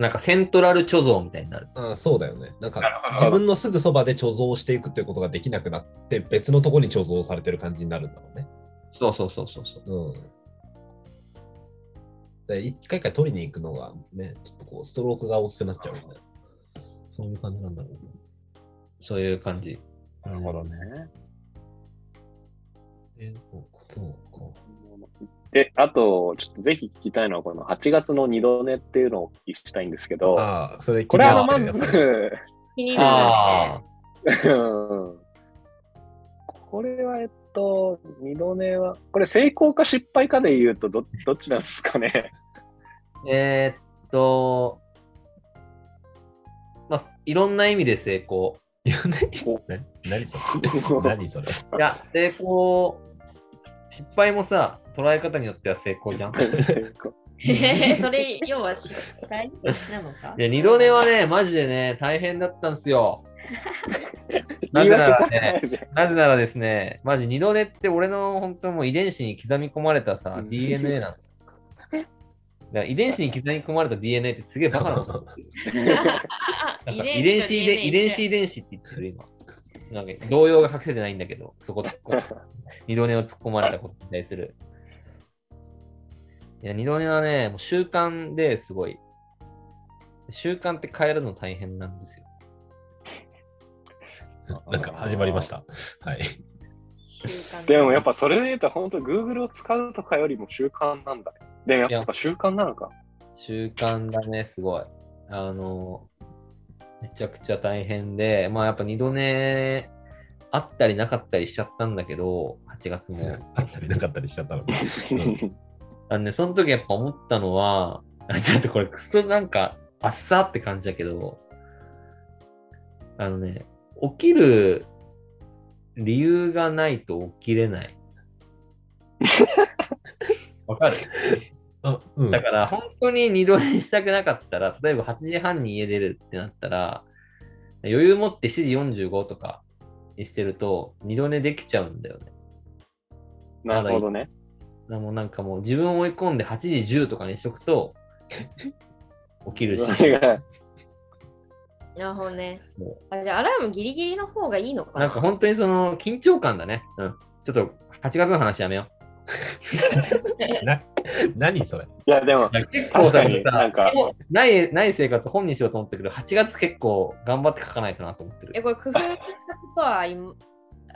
なんかセントラル貯蔵みたいになる。あそうだよね。なんか自分のすぐそばで貯蔵していくっていうことができなくなって、別のところに貯蔵されてる感じになるんだろうね。そうそうそうそうそう。うん。で、一回一回取りに行くのがね、ちょっとこう、ストロークが大きくなっちゃうみたいな。そういう感じなんだろうね。そういう感じ。なるほどね。えーそうか、そうか。で、あと、ちょっとぜひ聞きたいのは、この8月の二度寝っていうのをお聞きしたいんですけど、ああ、それこれはまず、気になああ、うんこれは、えっと、二度寝は、これ成功か失敗かで言うとど、どっちなんですかね？えーっと、まあ、いろんな意味で成功。いや、何何それ？何それ？いや、成功、失敗もさ、捉え方によっては成功じゃん。る。それ、要は失敗なのか？いや、二度寝はね、マジでね、大変だったんですよ。なぜならね、なぜならですね、マジ二度寝って俺の本当もう遺伝子に刻み込まれたさ、うん DNA なの。だから遺伝子に刻み込まれた DNA ってすげえバカなこと。なんか遺伝子遺伝遺伝子遺伝子って言ってる今。なんか動揺が隠せてないんだけど、そこ突っ込む。二度寝を突っ込まれたことに対する。いや、二度寝はね、もう習慣ですごい。習慣って変えるの大変なんですよ。なんか始まりました。はい。でもやっぱそれで言うと本当 Google を使うとかよりも習慣なんだね。でもやっぱ習慣なのか。習慣だね、すごい。あの、めちゃくちゃ大変で、まあやっぱ二度寝あったりなかったりしちゃったんだけど、8月も。あったりなかったりしちゃったの。うんあのね、その時やっぱ思ったのは、あちょっとこれクソなんか、あっさって感じだけど、あのね、起きる理由がないと起きれない。わかる？あ、うん。だから本当に二度寝したくなかったら、例えば8時半に家出るってなったら、余裕持って7時45とかにしてると、二度寝できちゃうんだよね。なるほどね。なもうなんかもう自分を追い込んで8時10とかにしとくと、起きるし。なるほどね。あじゃあ、アラームギリギリの方がいいのかななんか本当にその緊張感だね。うん。ちょっと8月の話やめよな 何それ？いやでも結構さなんかない、ない生活本にしようと思ったけど、8月結構頑張って書かないとなと思ってえ、る。これ工夫したことはあり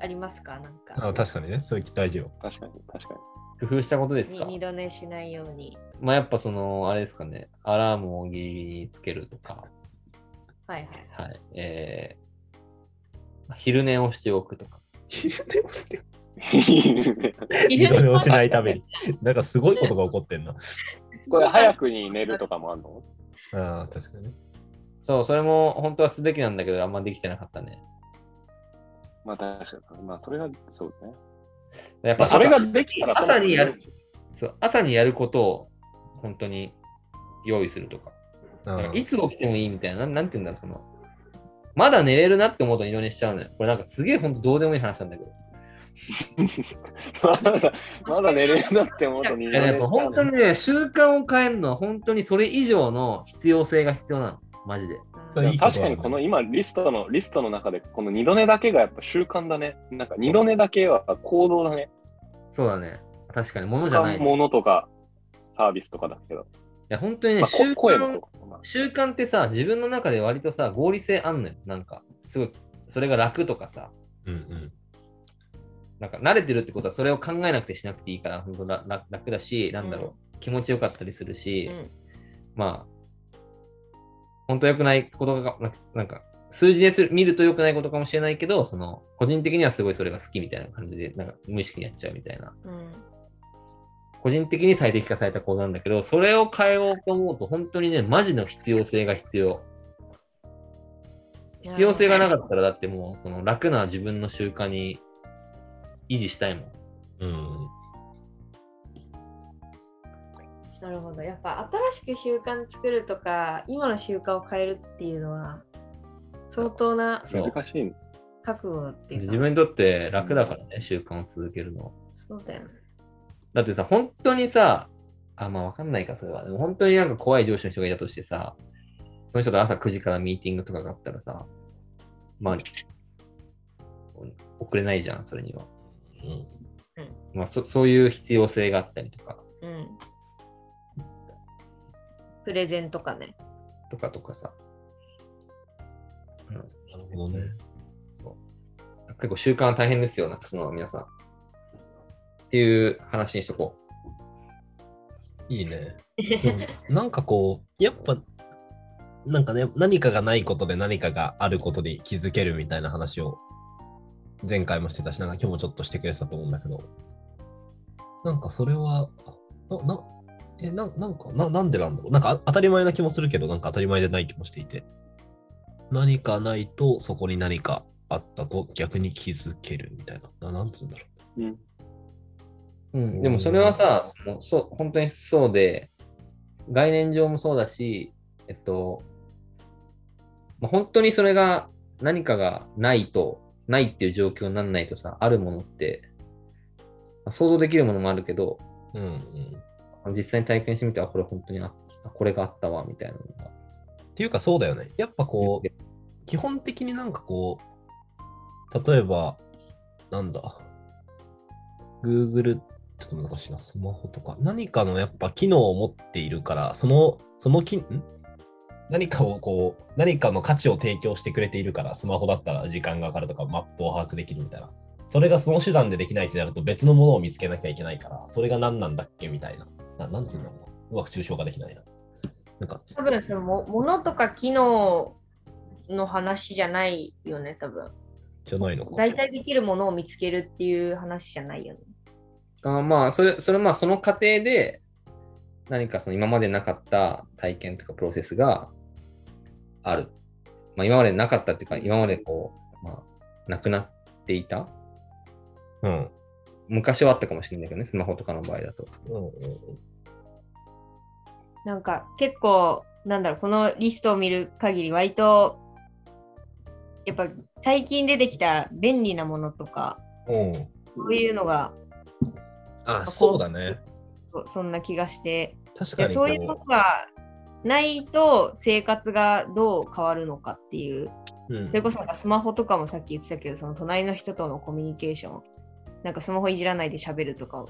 ありますか？なんか。あ確かにね、それ大事よ。確かに確かに。工夫したことですか？に二度寝しないように。まあやっぱその、あれですかね、アラームをギリギリにつけるとか、はいはい。はい。えー、昼寝をしておくとか。昼寝をして、昼二度寝をしないために。なんかすごいことが起こってんな。これ早くに寝るとかもあるの？ああ、確かにね。そう、それも本当はすべきなんだけど、あんまできてなかったね。まあ確かに。まあそれがそうね。やっぱまあそれができたら朝にやるそう朝にやることを本当に用意するとか。いつ起きてもいいみたいな、なんなんて言うんだろう、その、まだ寝れるなって思うと二度寝しちゃうのよ。これなんかすげえ本当どうでもいい話なんだけど。まだまだ寝れるなって思うと二いややっぱ本当にね、習慣を変えるのは本当にそれ以上の必要性が必要なの。マジで。確かにこの今リストのリストの中でこの二度寝だけがやっぱ習慣だね。なんか二度寝だけは行動だね。そうだね。確かに物じゃない。いものとかサービスとかだけど。や、本当にね、まあ、習こ声もそう慣。習慣ってさ、自分の中で割とさ、合理性あんのよ。なんか、すごい、それが楽とかさ、うんうん。なんか慣れてるってことはそれを考えなくてしなくていいから、本当ら楽楽だし、なんだろう、気持ちよかったりするし、うんまあ、本当良くないことが、ななんか、数字でする見ると良くないことかもしれないけど、その、個人的にはすごいそれが好きみたいな感じで、なんか無意識にやっちゃうみたいな。うん個人的に最適化された行動なんだけど、それを変えようと思うと、本当にね、マジの必要性が必要。必要性がなかったら、だってもう、その楽な自分の習慣に維持したいもん。うん。なるほど。やっぱ新しく習慣作るとか、今の習慣を変えるっていうのは、相当な難しいね。覚悟っていうか。自分にとって楽だからね、習慣を続けるの。そうだよね。だってさ、本当にさ、あ、まあわかんないか、それは。でも本当になんか怖い上司の人がいたとしてさ、その人と朝9時からミーティングとかがあったらさ、まあ、遅れないじゃん、それには。まあそ、そういう必要性があったりとか、うん。プレゼンとかね。とかとかさ。うん、なるほどね。そう。結構習慣は大変ですよ、なくすのは皆さん。っていう話にしとこいいね。なんかこう、やっぱ、なんかね、何かがないことで何かがあることに気づけるみたいな話を前回もしてたし、なんか今日もちょっとしてくれてたと思うんだけど、なんかそれは、な、な、え、ななんかな、なんでなんだろう？なんかあ当たり前な気もするけど、なんか当たり前でない気もしていて。何かないとそこに何かあったと逆に気づけるみたいな。ななんつうんだろうん。う。うん、でもそれはさ、そのそう本当にそうで、概念上もそうだし、えっと、まあ、本当にそれが何かがないとないっていう状況にならないとさ、あるものって、まあ想像できるものもあるけど、うんうん。実際に体験してみて、あ、これ本当にああこれがあったわ、みたいなのが。っていうかそうだよね。やっぱこう、基本的になんかこう、例えば、なんだ、Google、ちょっと難しいな、スマホとか、何かのやっぱ機能を持っているから、その、そのきん？何かをこう、何かの価値を提供してくれているから、スマホだったら時間がかかるとか、マップを把握できるみたいな。それがその手段でできないってなると別のものを見つけなきゃいけないから、それが何なんだっけみたいな。ななんつうんだろうな。うまく抽象化できないな。なんか、多分そのも物とか機能の話じゃないよね、多分。じゃないのか。大体できるものを見つけるっていう話じゃないよね。あまあ、それ、それまあ、その過程で、何かその今までなかった体験とかプロセスがある。まあ、今までなかったっていうか、今までこう、まあ、なくなっていた？うん。昔はあったかもしれないけどね、スマホとかの場合だと。うんうんうんなんか結構、なんだろう、このリストを見る限り、割と、やっぱ最近出てきた便利なものとか、うん。そういうのがあ、そうだね。そそんな気がして、確かにでそういうこがないと生活がどう変わるのかっていう、う、うんそれこそなんかスマホとかもさっき言ってたけど、その隣の人とのコミュニケーション、なんかスマホいじらないで喋るとかっ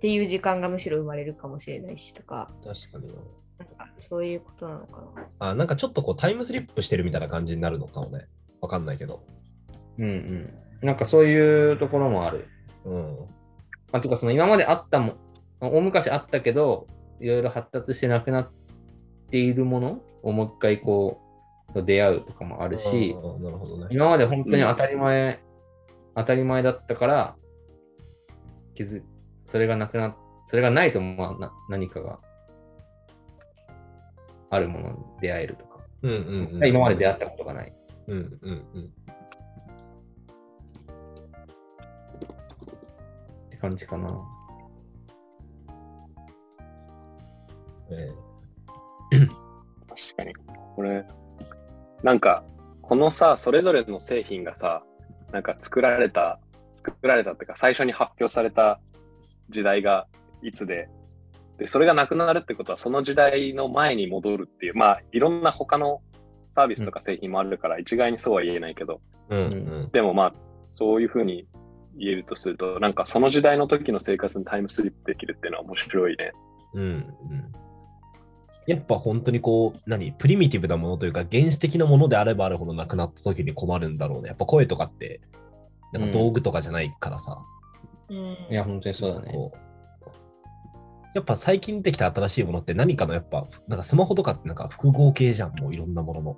ていう時間がむしろ生まれるかもしれないしとか、確かにな。なんかそういうことなのかな。あ、なんかちょっとこうタイムスリップしてるみたいな感じになるのかもね。わかんないけど。うんうん。なんかそういうところもある。うん。まあ、とかその今まであったも、大昔あったけど、いろいろ発達してなくなっているものをもう一回こう、出会うとかもあるし、ね。今まで本当に当たり前、当たり前だったから、気づそれがなくなそれがないと、まあ、な何かがあるものに出会えるとか、うんうんうん。今まで出会ったことがない。うんうんうん。って感じかな。え確かに。これ、なんか、このさ、それぞれの製品がさ、なんか作られた、作られたっていうか、最初に発表された時代がいつで、で、それがなくなるってことは、その時代の前に戻るっていう、まあ、いろんな他のサービスとか製品もあるから、一概にそうは言えないけど、えうんうん。でもまあ、そういうふうに言えるとすると、なんかその時代の時の生活にタイムスリップできるっていうのは面白いね。うんうん。やっぱ本当にこう、何、プリミティブなものというか、原始的なものであればあるほどなくなった時に困るんだろうね。やっぱ声とかって、なんか道具とかじゃないからさ。うんいや、本当にそうだね。こうやっぱ最近できた新しいものって何かのやっぱ、なんかスマホとかってなんか複合系じゃん、もういろんなものの。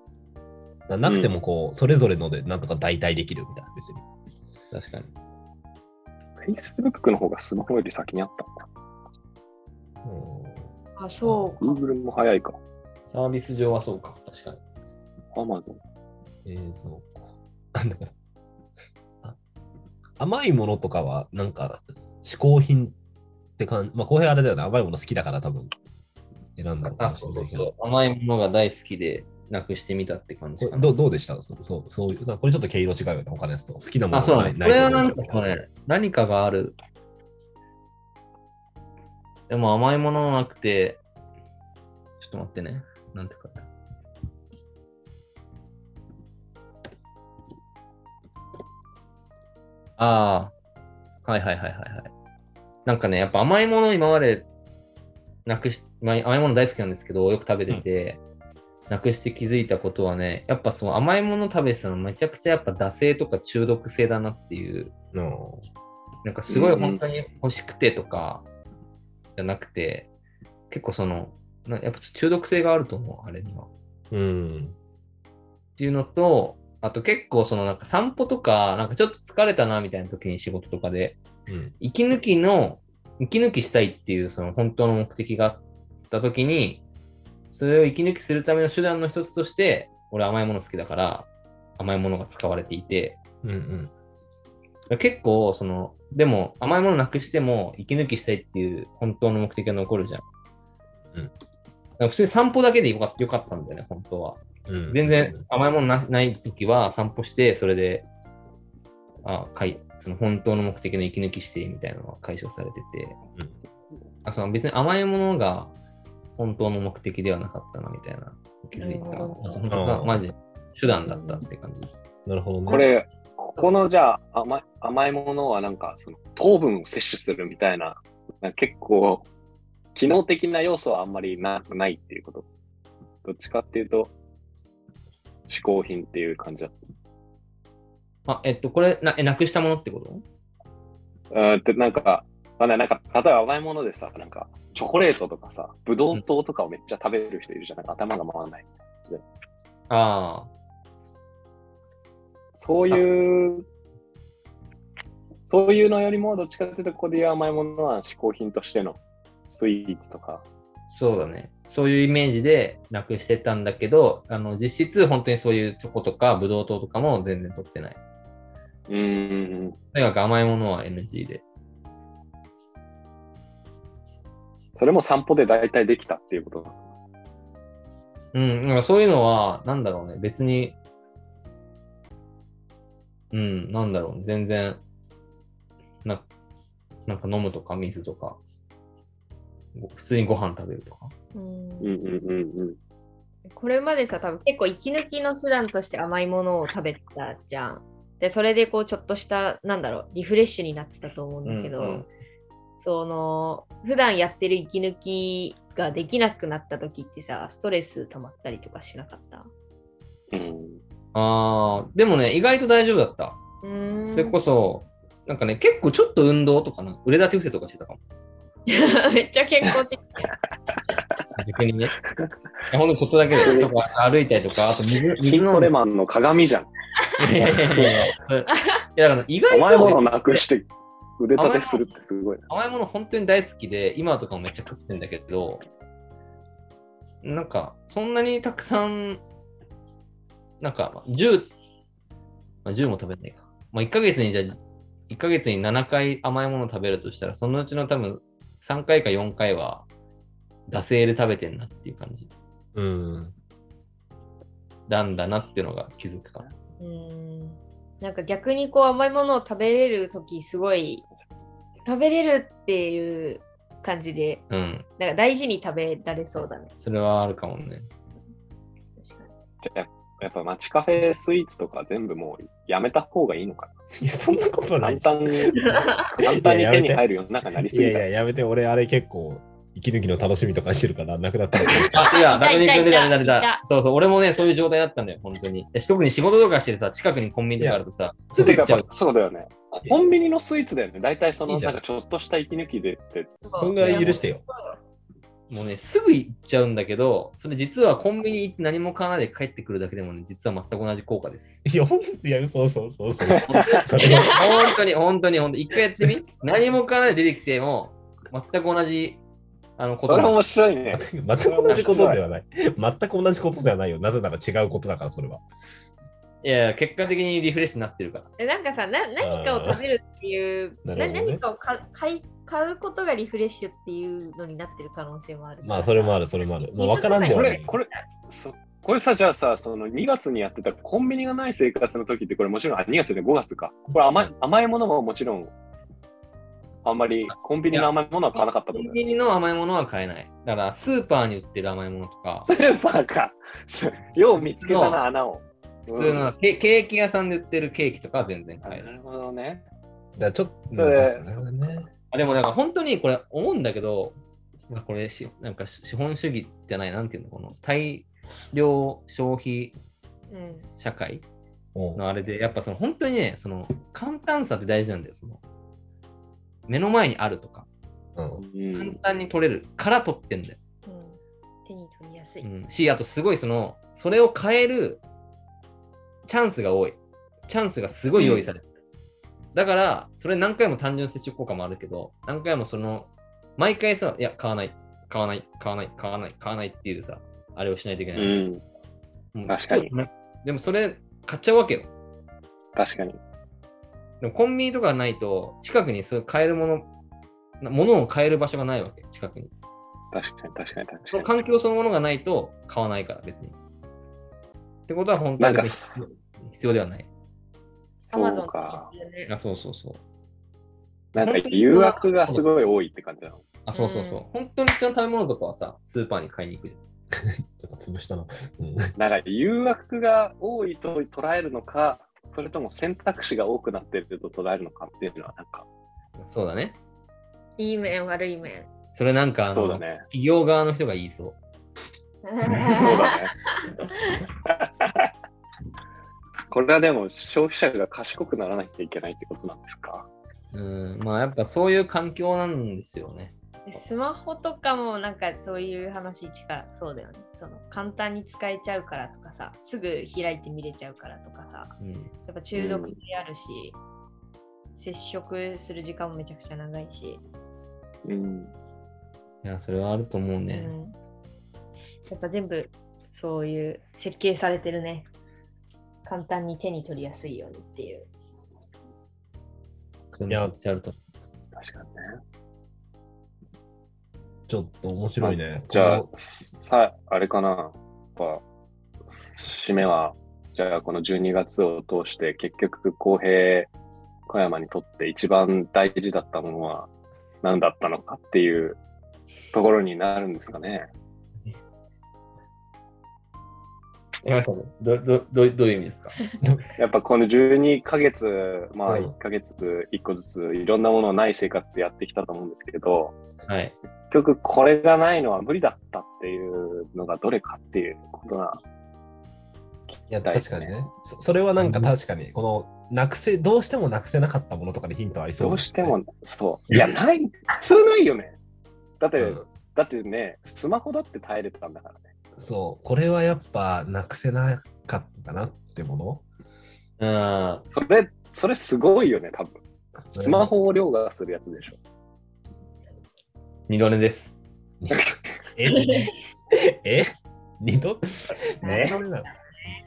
ななくてもこう、それぞれのでなんとか代替できるみたいな、別に。確かに。Facebook の方がスマホより先にあったんだ。あ、そうか。Google も早いか。サービス上はそうか、確かに。Amazon。映像庫。あだからあ甘いものとかは、なんか、嗜好品って感じ、まあ、浩平あれだよね、甘いもの好きだから多分、選んだのかあ、そうそうそう。甘いものが大好きで、なくしてみたって感じかな。これどうどうでした？そうそうそういう、これちょっと毛色違うよね、他のやつと。好きなもあ、のがないそうだね。これはなんかね、何かがある。でも甘いものなくて、ちょっと待ってね。なんて書いてある。ああ、はいはいはいはいはい。なんかね、やっぱ甘いもの今までなくし、まあ甘いもの大好きなんですけど、よく食べてて、なくして気づいたことはね、やっぱその甘いもの食べてたのめちゃくちゃやっぱ惰性とか中毒性だなっていう、の。なんかすごい本当に欲しくてとかじゃなくて、結構その、なやっぱ中毒性があると思う、あれには。うん。っていうのと、あと結構そのなんか散歩とか、なんかちょっと疲れたなみたいな時に仕事とかで、うん。息抜きの、息抜きしたいっていうその本当の目的があった時に、それを息抜きするための手段の一つとして、俺甘いもの好きだから、甘いものが使われていて、うんうん。結構その、でも甘いものなくしても息抜きしたいっていう本当の目的が残るじゃん。うん普通に散歩だけでよかよかったんだよね、本当は。うん全然甘いものなない時は散歩して、それであかいその本当の目的の息抜き指定みたいなのが解消されてて、あその別に甘いものが本当の目的ではなかったなみたいな気づいた。本当がマジで手段だったって感じ。なるほどね。これ、ここのじゃあ甘い甘いものはなんかその糖分を摂取するみたいな、な結構機能的な要素はあんまりなないっていうこと。どっちかっていうと、嗜好品っていう感じだっあ、えっと、これな、えなくしたものってこと？た。うーんなんか、まあね、なんか例えば甘いものでさ、なんかチョコレートとかさ、ブドウ糖とかをめっちゃ食べる人いるじゃん。なんか頭が回らない。ああ、そういう、そういうのよりも、どっちかっていうと、ここで言う甘いものは嗜好品としてのスイーツとか。そうだね。そういうイメージでなくしてたんだけど、あの実質本当にそういうチョコとかブドウ糖とかも全然取ってない。うーん。とにかく甘いものは NG で。それも散歩で大体できたっていうことだ。うん、なんかそういうのは、なんだろうね、別に、うん、なんだろう、全然、ななんか飲むとか水とか、ご普通にご飯食べるとか。うんうんうんうんうん。これまでさ、多分結構息抜きの手段として甘いものを食べたじゃん。で、それでこうちょっとした、なんだろう、リフレッシュになってたと思うんだけど、うんうんその、普段やってる息抜きができなくなった時ってさ、ストレス溜まったりとかしなかった？うん、ああ、でもね、意外と大丈夫だった。それこそ、なんかね、結構ちょっと運動とかな、腕立て伏せとかしてたかも。めっちゃ健康的。逆にね。ほんとちょっとだけで、とか歩いたりとか、あと水水。トレマンの鏡じゃん。いやいやいやいや。いやだから意外と甘いものなくして腕立てするってすごいな。甘いもの本当に大好きで、今とかもめっちゃ食ってんだけど、なんか、そんなにたくさん、なんか、10、まあ、10も食べないか。まあ、1ヶ月にじゃあ、1ヶ月に7回甘いもの食べるとしたら、そのうちの多分3回か4回は、惰性で食べてんなっていう感じうん。なんだなっていうのが気づくかな。うーんなんか逆にこう甘いものを食べれる時すごい食べれるっていう感じでうん。なんか大事に食べられそうだね。それはあるかもね。確かにじゃあやっぱ街カフェスイーツとか全部もうやめた方がいいのかいや、そんなことな。ない簡単に、簡単に手に入る世の中になりすぎた。いやいや、やめて、俺、あれ結構、息抜きの楽しみとかにしてるから、なくなったら。あ、いや、中根君出た出た出いたいた。そうそう、俺もね、そういう状態だったんだよ、本当に。で特に仕事とかしててさ、近くにコンビニとかあるとさ、すぐてか行っちゃう。そうだよね。コンビニのスイーツだよね。大体そのなんんかちょっとした息抜きでって。そんぐらい許してよ。もうね、すぐ行っちゃうんだけど、それ実はコンビニ行って何も買わないで帰ってくるだけでもね、実は全く同じ効果です。いや、ほんいや、そうそうそうそう。そ本当に、本当に、本当に、一回やってみ何も買わないで出てきても、全く同じ、あの、ことがそれ面白いね。全く同じことではない。全く同じことではないよ。なぜなら違うことだから、それは。いや結果的にリフレッシュになってるから。えなんかさな何かを食べるっていうね何かをか買い買うことがリフレッシュっていうのになってる可能性もある。まあ、それもある、それもある。まあ、わからんでこはないれ、。これ、そこれさ、じゃあさ、その2月にやってたコンビニがない生活の時って、これもちろん、あ、2月で5月か。これ甘い甘いものももちろん、あんまりコンビニの甘いものは買わなかったとだよねコンビニの甘いものは買えない。だから、スーパーに売ってる甘いものとか、スーパーか。よう見つけたな、穴を。普通のケケーキ屋さんで売ってるケーキとかは全然買える。なるほどね。だからちょっと、それ確かにね。あでもなんか本当にこれ思うんだけど、まあこれしなんか資本主義じゃない、なんていうの、この大量消費うん社会うんのあれで、やっぱその本当にね、その簡単さって大事なんだよ。その目の前にあるとか、うんうん。簡単に取れるから取ってんだよ。うん手に取りやすい。うん、し、あとすごいその、それを変えるチャンスが多い。チャンスがすごい用意されてる。だから、それ何回も単純接触効果もあるけど、何回もその、毎回さ、いや、買わない、買わない、買わない、買わない、買わないっていうさ、あれをしないといけない。うん。うん確かにでもそれ、買っちゃうわけよ。確かに。でもコンビニとかないと、近くにそういう買えるもの、な物を買える場所がないわけ、近くに。確かに、確かに、確そのかに。環境そのものがないと買わないから、別に。ってことは本当に必要ではない。そうか。あ、そうそうそう。なんか誘惑がすごい多いって感じなの。あ、そうそうそう。本当に必要な食べ物とかはさ、スーパーに買いに行くじ ちょっと潰したの。うん、なんか誘惑が多いと捉えるのか、それとも選択肢が多くなってると捉えるのかっていうのは、なんか。そうだね。いい面、悪い面。それなんか、あのそうだね。企業側の人が言いそう。そうだね。これはでも消費者が賢くならなきゃいけないってことなんですか？うん、まあやっぱそういう環境なんですよね。でスマホとかもなんかそういう話近そうだよね。その簡単に使えちゃうからとかさ、すぐ開いて見れちゃうからとかさ、うん。やっぱ中毒であるし、接触する時間もめちゃくちゃ長いし、うん。いや、それはあると思うね。うん、やっぱ全部そういう設計されてるね。簡単に手に取りやすいようにっていう。それめちゃくちゃあると確かにね。ちょっと面白いね。じゃあこ、さ、あれかな。やっぱ、締めは、じゃあこの12月を通して結局、公平小山にとって一番大事だったものは何だったのかっていうところになるんですかね。え、どどどどういう意味ですか？やっぱこの12ヶ月、まあうん1ヶ月1個ずついろんなものない生活やってきたと思うんですけど、はい。結局これがないのは無理だったっていうのがどれかっていうことがいや、確かにね。そそれはなんか確かに、この、なくせ、どうしてもなくせなかったものとかでヒントありそうね、どうしても、そう。いや、ない、普通ないよね。だって、うんだってね、スマホだって耐えれたんだからね。そう、これはやっぱなくせなかったなってもの？うん。それ、それすごいよね、多分。スマホを凌駕するやつでしょ。二度寝です。え？え？二度？ね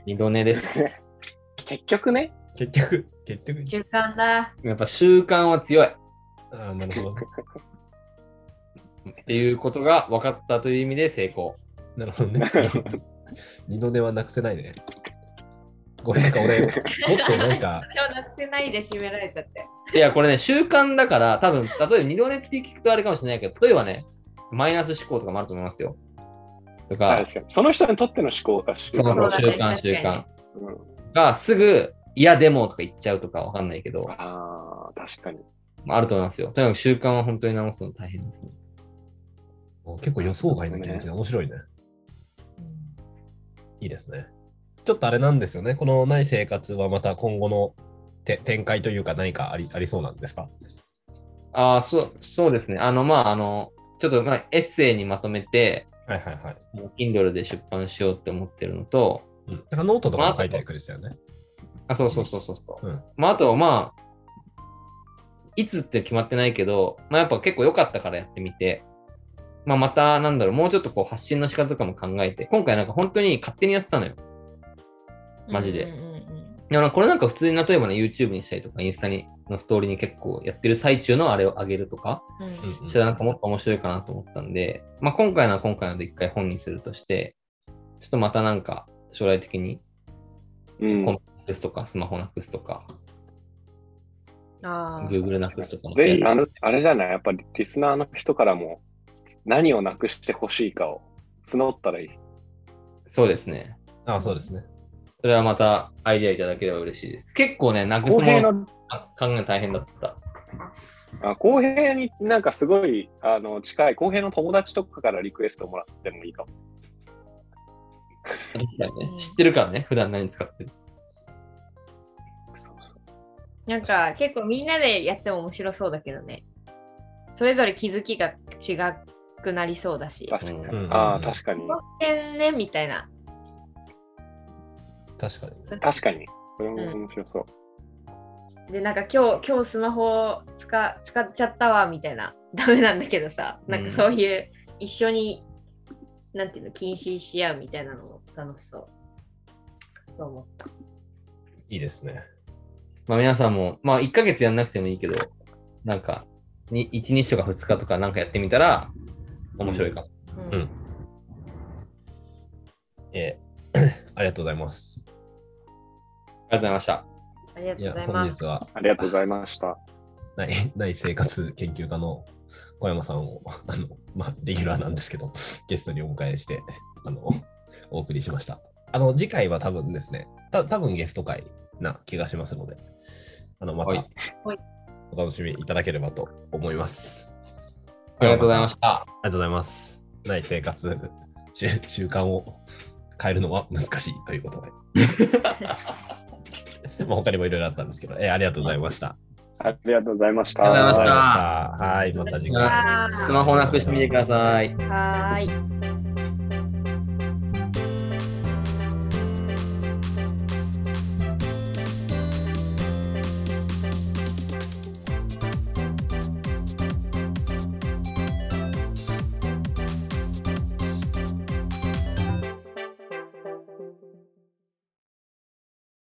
二度寝です。結局ね、結局、結局。習慣だ。やっぱ習慣は強い。っああ、なるほど。ていうことが分かったという意味で成功。なるほどね。二度寝はなくせないね。これなんか俺、もっとなんか、それをなくせないで締められたって。いや、これね、習慣だから、多分例えば二度寝って聞くとあれかもしれないけど、例えばね、マイナス思考とかもあると思いますよ。とか、確かに。その人にとっての思考が習その慣そうだね習慣、習慣うんがすぐ、いや、でもとか言っちゃうとかわかんないけど、ああ、確かに。まああると思いますよ。とにかく習慣は本当に直すの大変ですね。結構予想外の気持ちで面白いね。いいですね。ちょっとあれなんですよね。このない生活はまた今後のて展開というか何かありありそうなんですか？ああ、そう、そうですね。あの、まあ、あの、ちょっと、まあ、エッセイにまとめて、はいはいはい。もう Kindle で出版しようって思ってるのと、うん、なんかノートとかも書いてくれてたよね。あ、そうそうそうそうそう。うんまあ、あと、まあ、いつって決まってないけど、まあ、やっぱ結構良かったからやってみて、まあ、また、なんだろう、もうちょっとこう発信の仕方とかも考えて、今回なんか本当に勝手にやってたのよ。マジで。うんうんうんいや、これなんか普通に例えばね、YouTube にしたりとか、インスタにのストーリーに結構やってる最中のあれを上げるとか、うんうんうん。したらなんかもっと面白いかなと思ったんで、まあ今回のは今回ので一回本にするとして、ちょっとまたなんか将来的にうん。コン。なくすとか、スマホなくすとか、あー。Google なくすとかもぜひ、あの、あれじゃない、やっぱりリスナーの人からも何をなくしてほしいかを募ったらいい。そうですね。あそうですね。それはまたアイデアいただければ嬉しいです。結構ね、なくすもの公平の、あ考え大変だった。あ公平になんかすごいあの近い、公平の友達とかからリクエストもらってもいいかも。ねうん知ってるからね、普段何使ってる。なんか結構みんなでやっても面白そうだけどね。それぞれ気づきが違くなりそうだし。確かに。うんああ、確かに。ねみたいな。確かに。確かに。それも面白そう。で、なんか今日、今日スマホ使使っちゃったわみたいな。ダメなんだけどさ、なんかそういう一緒に、なんていうの、禁止し合うみたいなのも楽しそう。と思った。いいですね。まあ皆さんも、まあ1ヶ月やんなくてもいいけど、なんか、に1日とか2日とかなんかやってみたら面白いかも。うんうんえー ありがとうございます。ありがとうございました。ありがというや、ございます。本日はありがとうございました。内内生活研究家の小山さんを、あの、まあ、レギュラーなんですけど、ゲストにお迎えして、あの、お送りしました。あの、次回は多分ですね、た多分ゲスト会な気がしますので、あの、まはいたはいお楽しみいただければと思います。ありがとうございました。ありがとうございます。内生活 習習慣を変えるのは難しいということで。まあ他にもいろいろあったんですけど、えーありがとうございました。ありがとうございました。ありがとうございましたはい、また次回。スマホなくしてみてください。はーい。